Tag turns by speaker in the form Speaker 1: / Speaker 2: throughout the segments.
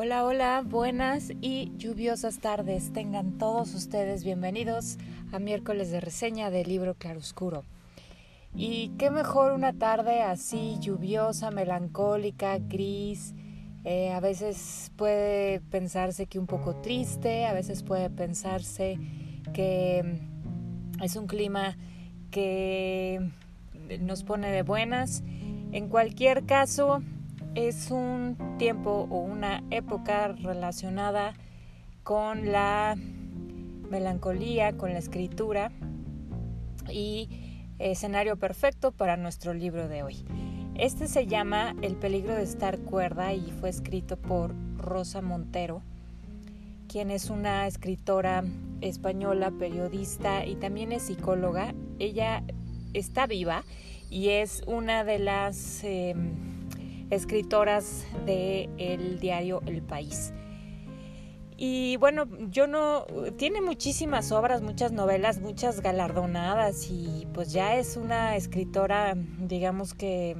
Speaker 1: Hola, hola, buenas y lluviosas tardes. Tengan todos ustedes bienvenidos a miércoles de reseña del libro Claroscuro. Y qué mejor una tarde así lluviosa, melancólica, gris. Eh, a veces puede pensarse que un poco triste, a veces puede pensarse que es un clima que nos pone de buenas. En cualquier caso, es un tiempo o una época relacionada con la melancolía, con la escritura y escenario perfecto para nuestro libro de hoy. Este se llama El peligro de estar cuerda y fue escrito por Rosa Montero, quien es una escritora española, periodista y también es psicóloga. Ella está viva y es una de las... Em, escritoras del el diario El País. Y bueno, yo no, tiene muchísimas obras, muchas novelas, muchas galardonadas y pues ya es una escritora, digamos que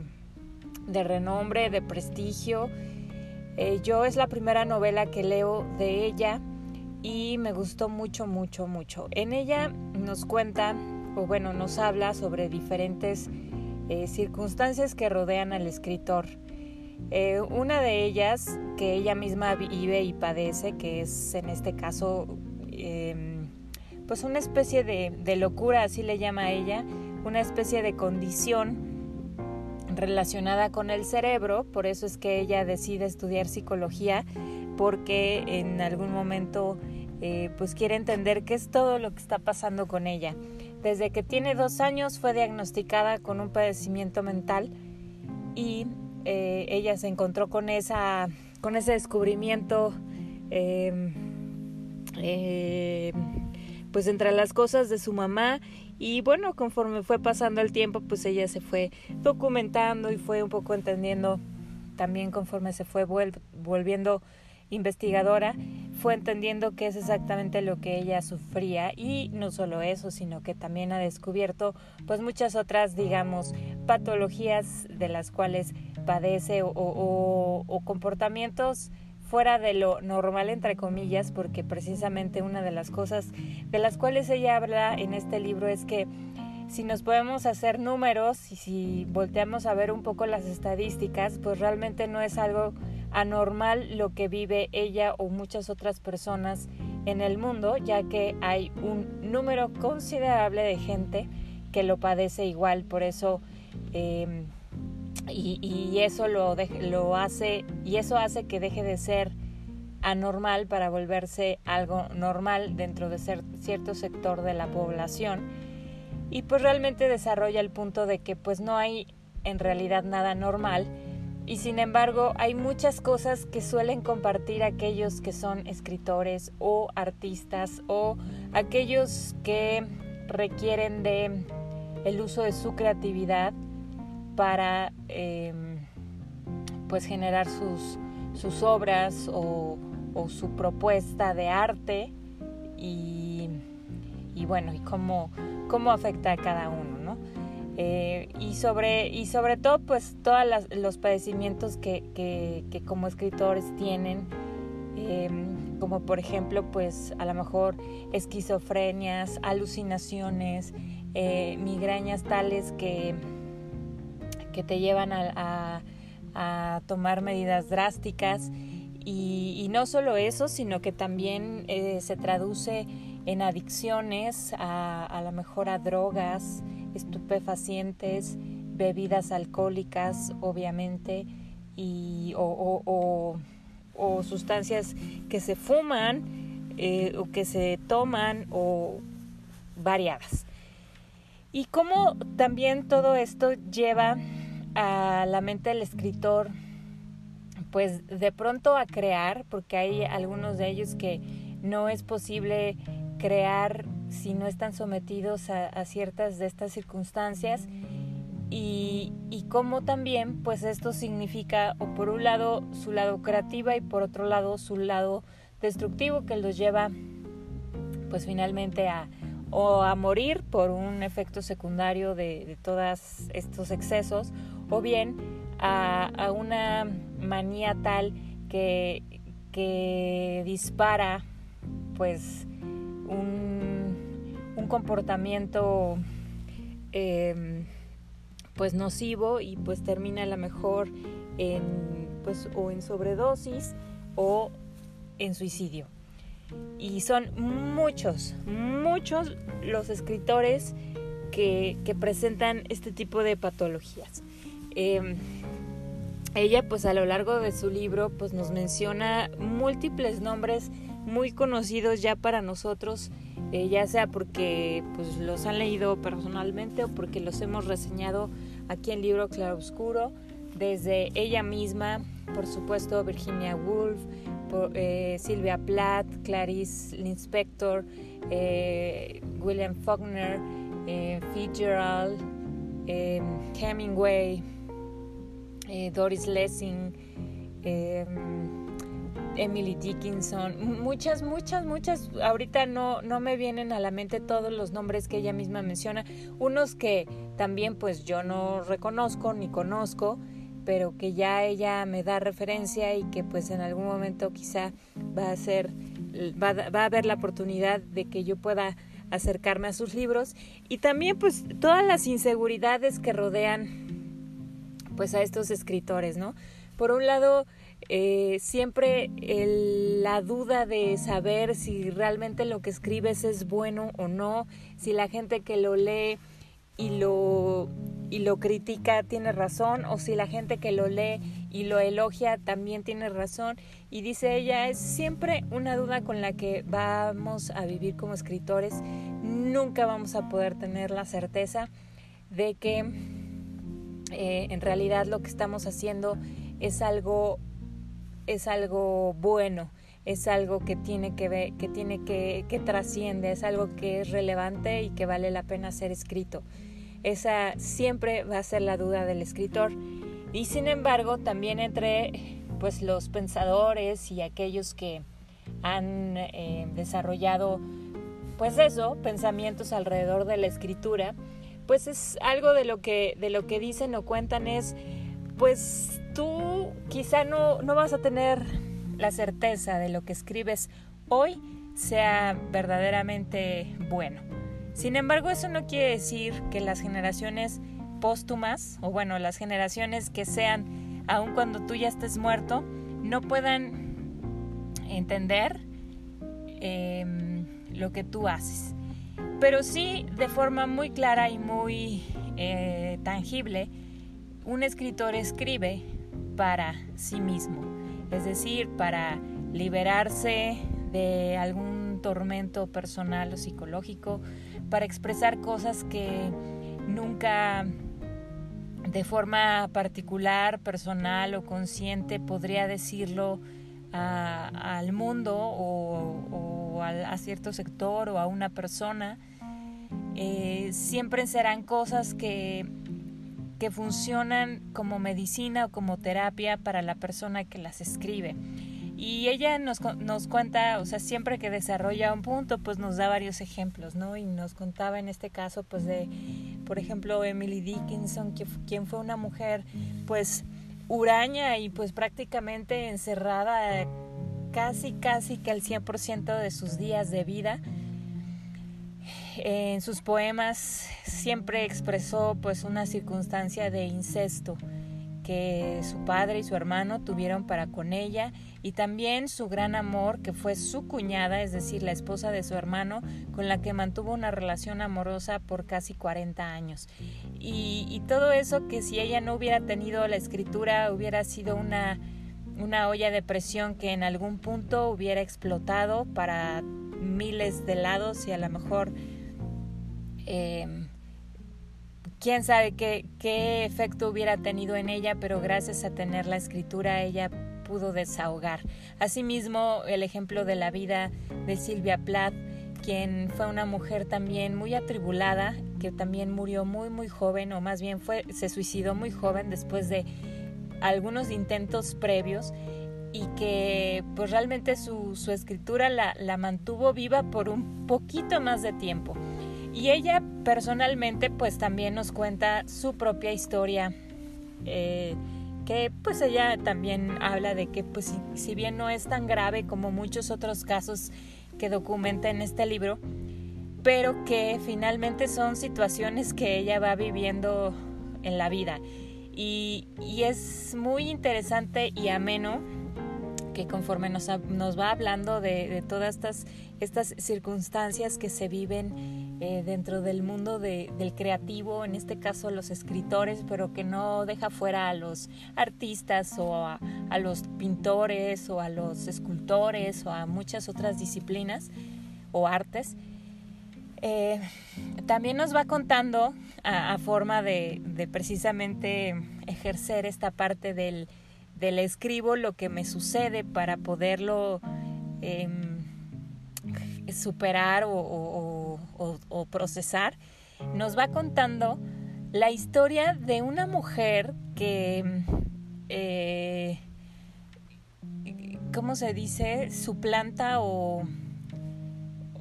Speaker 1: de renombre, de prestigio. Eh, yo es la primera novela que leo de ella y me gustó mucho, mucho, mucho. En ella nos cuenta, o bueno, nos habla sobre diferentes eh, circunstancias que rodean al escritor. Eh, una de ellas que ella misma vive y padece, que es en este caso em, pues una especie de, locura, así le llama ella, una especie de condición relacionada con el cerebro, por eso es que ella decide estudiar psicología, porque en algún momento eh, pues quiere entender qué es todo lo que está pasando con ella. Desde que tiene dos años fue diagnosticada con un padecimiento mental y eh, ella se encontró con, esa, con ese descubrimiento, em, eh, pues entre las cosas de su mamá. Y bueno, conforme fue pasando el tiempo, pues ella se fue documentando y fue un poco entendiendo también conforme se fue volviendo investigadora, fue entendiendo qué es exactamente lo que ella sufría. Y no solo eso, sino que también ha descubierto pues muchas otras, digamos, patologías de las cuales padece o, comportamientos fuera de lo normal entre comillas porque precisamente una de las cosas de las cuales ella habla en este libro es que si nos podemos hacer números y si volteamos a ver un poco las estadísticas, pues realmente no es algo anormal lo que vive ella o muchas otras personas en el mundo, ya que hay un número considerable de gente que lo padece igual, por eso em, y, eso lo, lo hace y eso hace que deje de ser anormal para volverse algo normal dentro de ser, cierto sector de la población. Y pues realmente desarrolla el punto de que pues no hay en realidad nada normal. Y sin embargo hay muchas cosas que suelen compartir aquellos que son escritores o artistas o aquellos que requieren de el uso de su creatividad para em, pues generar sus, sus obras o, su propuesta de arte y, bueno, y cómo, cómo afecta a cada uno, ¿no? Eh, y, sobre, y sobre todo, pues todos los padecimientos que, que, como escritores tienen, em, como por ejemplo, pues a lo mejor esquizofrenias, alucinaciones, eh, migrañas tales que que te llevan a, tomar medidas drásticas y, no solo eso, sino que también eh, se traduce en adicciones a, a lo mejor a drogas, estupefacientes, bebidas alcohólicas, obviamente, y, o, sustancias que se fuman eh, o que se toman o variadas. Y cómo también todo esto lleva a la mente del escritor, pues de pronto a crear, porque hay algunos de ellos que no es posible crear si no están sometidos a, ciertas de estas circunstancias. Y, y cómo también pues esto significa o por un lado su lado creativa y por otro lado su lado destructivo que los lleva pues finalmente a o a morir por un efecto secundario de, de todos estos excesos o bien a, una manía tal que, que dispara pues un, comportamiento em, pues nocivo y pues termina a lo mejor en pues o en sobredosis o en suicidio. Y son muchos, muchos los escritores que, presentan este tipo de patologías. Em, ella pues a lo largo de su libro pues nos menciona múltiples nombres muy conocidos ya para nosotros, eh, ya sea porque pues los han leído personalmente o porque los hemos reseñado aquí en Libro Claroscuro, desde ella misma, por supuesto Virginia Woolf, eh, Silvia Plath, Clarice Linspector, eh, William Faulkner, Fitzgerald, Hemingway, Doris Lessing, Emily Dickinson, muchas, muchas, muchas, ahorita no, no me vienen a la mente todos los nombres que ella misma menciona, unos que también pues yo no reconozco ni conozco, pero que ya ella me da referencia y que pues en algún momento quizá va a ser, va, va a haber la oportunidad de que yo pueda acercarme a sus libros. Y también pues todas las inseguridades que rodean pues a estos escritores, ¿no? Por un lado, eh, siempre la duda de saber si realmente lo que escribes es bueno o no, si la gente que lo lee y lo, y lo critica tiene razón o si la gente que lo lee y lo elogia también tiene razón. Y dice ella, es siempre una duda con la que vamos a vivir como escritores. Nunca vamos a poder tener la certeza de que eh, en realidad lo que estamos haciendo es algo es algo bueno, es algo que tiene que ver, que tiene que, que trasciende, es algo que es relevante y que vale la pena ser escrito. Esa siempre va a ser la duda del escritor. Y sin embargo, también entre pues los pensadores y aquellos que han eh, desarrollado pues eso, pensamientos alrededor de la escritura, pues es algo de lo que de lo que dicen o cuentan es pues tú quizá no, no vas a tener la certeza de lo que escribes hoy sea verdaderamente bueno. Sin embargo, eso no quiere decir que las generaciones póstumas, o bueno, las generaciones que sean, aun cuando tú ya estés muerto, no puedan entender em, lo que tú haces. Pero sí, de forma muy clara y muy eh, tangible, un escritor escribe para sí mismo, es decir, para liberarse de algún tormento personal o psicológico, para expresar cosas que nunca de forma particular, personal o consciente podría decirlo al mundo o, a, cierto sector o a una persona. Eh, siempre serán cosas que que funcionan como medicina o como terapia para la persona que las escribe. Y ella nos, nos cuenta, o sea, siempre que desarrolla un punto, pues nos da varios ejemplos, ¿no? Y nos contaba en este caso, pues de, por ejemplo, Emily Dickinson, que, quien fue una mujer, pues, huraña y pues prácticamente encerrada casi, casi que al 100% de sus días de vida en sus poemas siempre expresó pues una circunstancia de incesto que su padre y su hermano tuvieron para con ella y también su gran amor que fue su cuñada, es decir, la esposa de su hermano, con la que mantuvo una relación amorosa por casi 40 años. Y, y todo eso que si ella no hubiera tenido la escritura hubiera sido una, una olla de presión que en algún punto hubiera explotado para miles de lados y a lo mejor Em, quién sabe qué, qué efecto hubiera tenido en ella, pero gracias a tener la escritura ella pudo desahogar. Asimismo, el ejemplo de la vida de Silvia Plath, quien fue una mujer también muy atribulada, que también murió muy muy joven, o más bien fue, se suicidó muy joven después de algunos intentos previos y que pues realmente su, escritura la, la mantuvo viva por un poquito más de tiempo. Y ella personalmente pues también nos cuenta su propia historia, eh, que pues ella también habla de que pues si, bien no es tan grave como muchos otros casos que documenta en este libro, pero que finalmente son situaciones que ella va viviendo en la vida. Y, es muy interesante y ameno que conforme nos, nos va hablando de, todas estas, estas circunstancias que se viven eh, dentro del mundo del creativo, en este caso los escritores, pero que no deja fuera a los artistas o a, los pintores o a los escultores o a muchas otras disciplinas o artes. Eh, también nos va contando a, forma de, precisamente ejercer esta parte del, del escribo lo que me sucede para poderlo em, superar o, procesar, nos va contando la historia de una mujer que, eh, ¿cómo se dice? Suplanta o,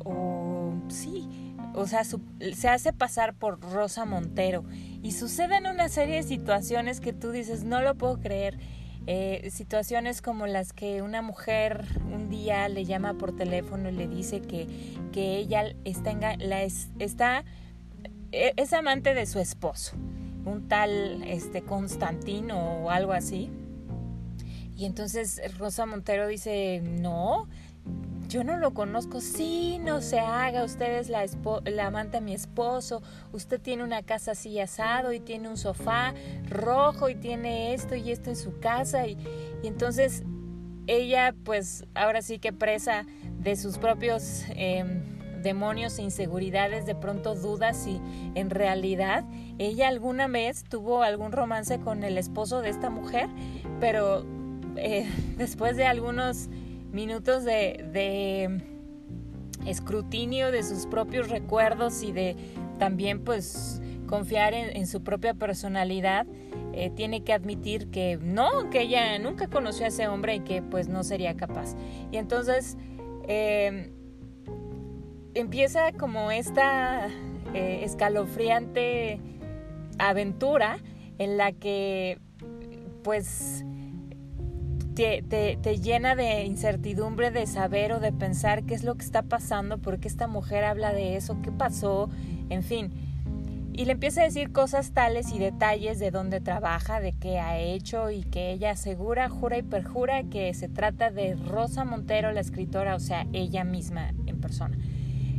Speaker 1: o sí, o sea, se hace pasar por Rosa Montero. Y suceden una serie de situaciones que tú dices, no lo puedo creer. Eh, situaciones como las que una mujer un día le llama por teléfono y le dice que, que ella está, la es, está e, es amante de su esposo, un tal este Constantino o algo así. Y entonces Rosa Montero dice, no, yo no lo conozco, sí, no se haga, usted es la, la amante de mi esposo, usted tiene una casa así asado y tiene un sofá rojo y tiene esto y esto en su casa y, entonces ella pues ahora sí que presa de sus propios em, demonios e inseguridades, de pronto duda si en realidad ella alguna vez tuvo algún romance con el esposo de esta mujer, pero eh, después de algunos minutos de, escrutinio de sus propios recuerdos y de también pues confiar en, su propia personalidad, eh, tiene que admitir que no, que ella nunca conoció a ese hombre y que pues no sería capaz. Y entonces em, empieza como esta eh, escalofriante aventura en la que pues te, llena de incertidumbre de saber o de pensar qué es lo que está pasando, por qué esta mujer habla de eso, qué pasó, en fin. Y le empieza a decir cosas tales y detalles de dónde trabaja, de qué ha hecho y que ella asegura, jura y perjura que se trata de Rosa Montero, la escritora, o sea, ella misma en persona.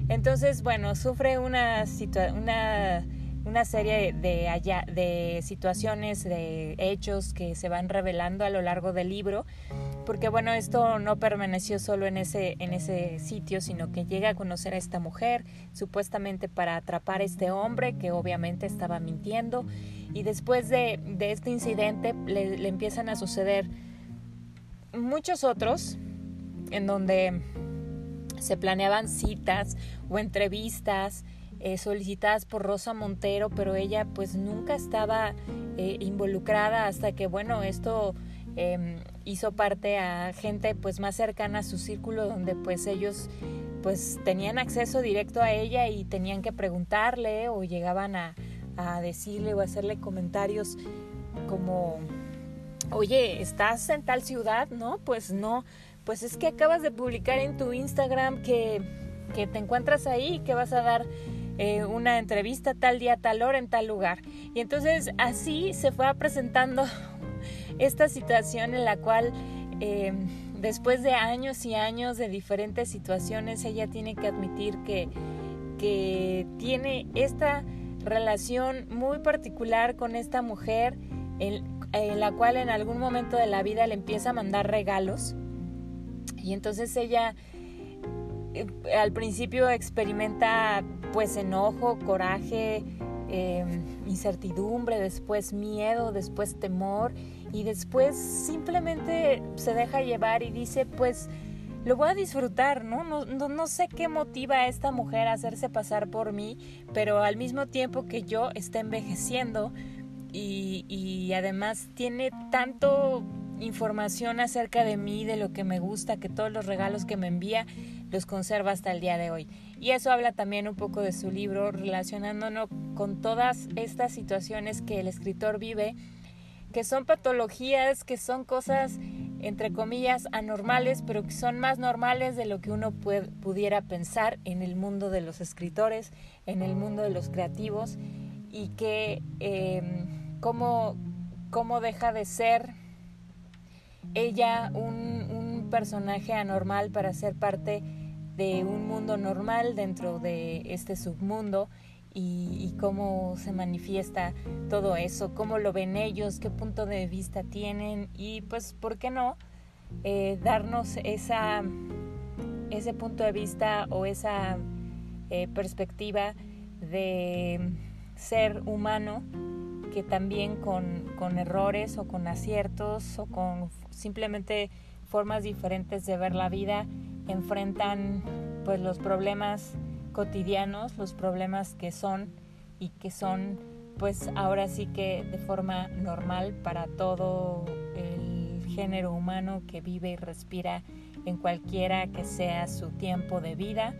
Speaker 1: Entonces, bueno, sufre una, una una serie de, de situaciones, de hechos que se van revelando a lo largo del libro, porque bueno, esto no permaneció solo en ese, en ese sitio, sino que llega a conocer a esta mujer, supuestamente para atrapar a este hombre que obviamente estaba mintiendo, y después de, de este incidente le, le empiezan a suceder muchos otros en donde se planeaban citas o entrevistas, eh, solicitadas por Rosa Montero, pero ella pues nunca estaba eh, involucrada hasta que bueno, esto em, hizo parte a gente pues más cercana a su círculo donde pues ellos pues tenían acceso directo a ella y tenían que preguntarle o llegaban a, a decirle o hacerle comentarios como oye, ¿estás en tal ciudad? No, pues no, pues es que acabas de publicar en tu Instagram que, que te encuentras ahí y que vas a dar eh, una entrevista tal día, tal hora, en tal lugar. Y entonces así se fue presentando esta situación en la cual eh, después de años y años de diferentes situaciones, ella tiene que admitir que, que tiene esta relación muy particular con esta mujer en, la cual en algún momento de la vida le empieza a mandar regalos y entonces ella eh, al principio experimenta pues enojo, coraje, em, incertidumbre, después miedo, después temor y después simplemente se deja llevar y dice pues lo voy a disfrutar, ¿no? No, no, sé qué motiva a esta mujer a hacerse pasar por mí, pero al mismo tiempo que yo está envejeciendo y, y además tiene tanto información acerca de mí, de lo que me gusta, que todos los regalos que me envía los conserva hasta el día de hoy. Y eso habla también un poco de su libro, relacionándonos con todas estas situaciones que el escritor vive que son patologías, que son cosas entre comillas anormales, pero que son más normales de lo que uno pudiera pensar en el mundo de los escritores, en el mundo de los creativos, y que em, cómo, deja de ser ella un, un personaje anormal para ser parte de un mundo normal dentro de este submundo y, cómo se manifiesta todo eso, cómo lo ven ellos, qué punto de vista tienen y pues, ¿por qué no? Eh, darnos esa, ese punto de vista o esa eh, perspectiva de ser humano que también con, con, errores o con aciertos o con simplemente formas diferentes de ver la vida enfrentan pues los problemas cotidianos, los problemas que son y que son pues ahora sí que de forma normal para todo el género humano que vive y respira en cualquiera que sea su tiempo de vida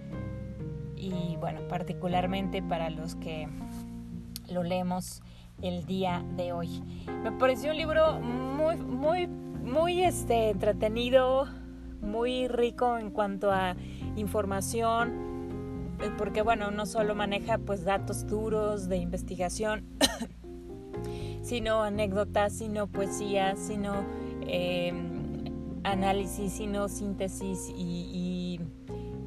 Speaker 1: y bueno, particularmente para los que lo leemos el día de hoy. Me pareció un libro muy muy muy este entretenido, muy rico en cuanto a información, eh, porque bueno, no solo maneja pues datos duros de investigación, sino anécdotas, sino poesía, sino em, análisis, sino síntesis y,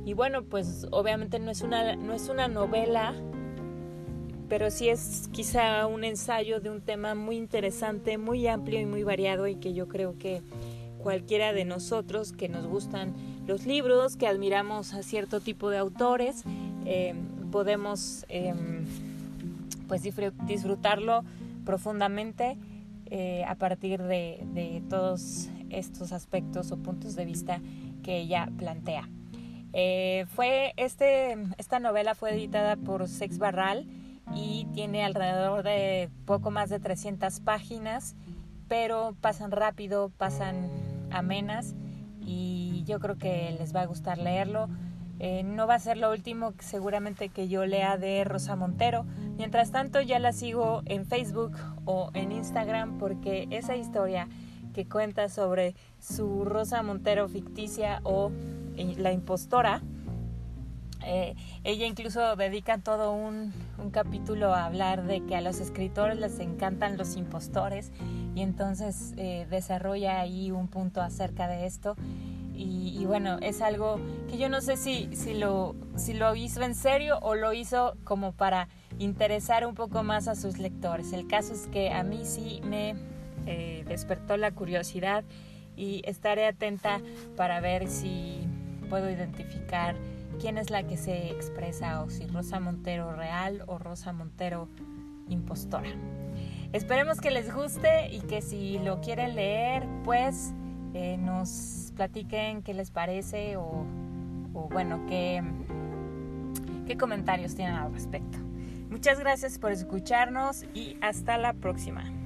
Speaker 1: y, bueno, pues obviamente no es una, no es una novela, pero sí es quizá un ensayo de un tema muy interesante, muy amplio y muy variado y que yo creo que cualquiera de nosotros que nos gustan los libros, que admiramos a cierto tipo de autores, eh, podemos em, pues disfrutarlo profundamente eh, a partir de, todos estos aspectos o puntos de vista que ella plantea. Eh, fue este, esta novela fue editada por Sex Barral y tiene alrededor de poco más de 300 páginas, pero pasan rápido, pasan amenas y yo creo que les va a gustar leerlo. Eh, no va a ser lo último seguramente que yo lea de Rosa Montero. Mientras tanto ya la sigo en Facebook o en Instagram porque esa historia que cuenta sobre su Rosa Montero ficticia o eh, la impostora, eh, ella incluso dedica todo un, capítulo a hablar de que a los escritores les encantan los impostores y entonces desarrolla ahí un punto acerca de esto y, bueno, es algo que yo no sé si, si, lo, si lo hizo en serio o lo hizo como para interesar un poco más a sus lectores. El caso es que a mí sí me eh, despertó la curiosidad y estaré atenta para ver si puedo identificar quién es la que se expresa o si Rosa Montero real o Rosa Montero impostora. Esperemos que les guste y que si lo quieren leer, pues eh, nos platiquen qué les parece o, bueno, qué, qué comentarios tienen al respecto. Muchas gracias por escucharnos y hasta la próxima.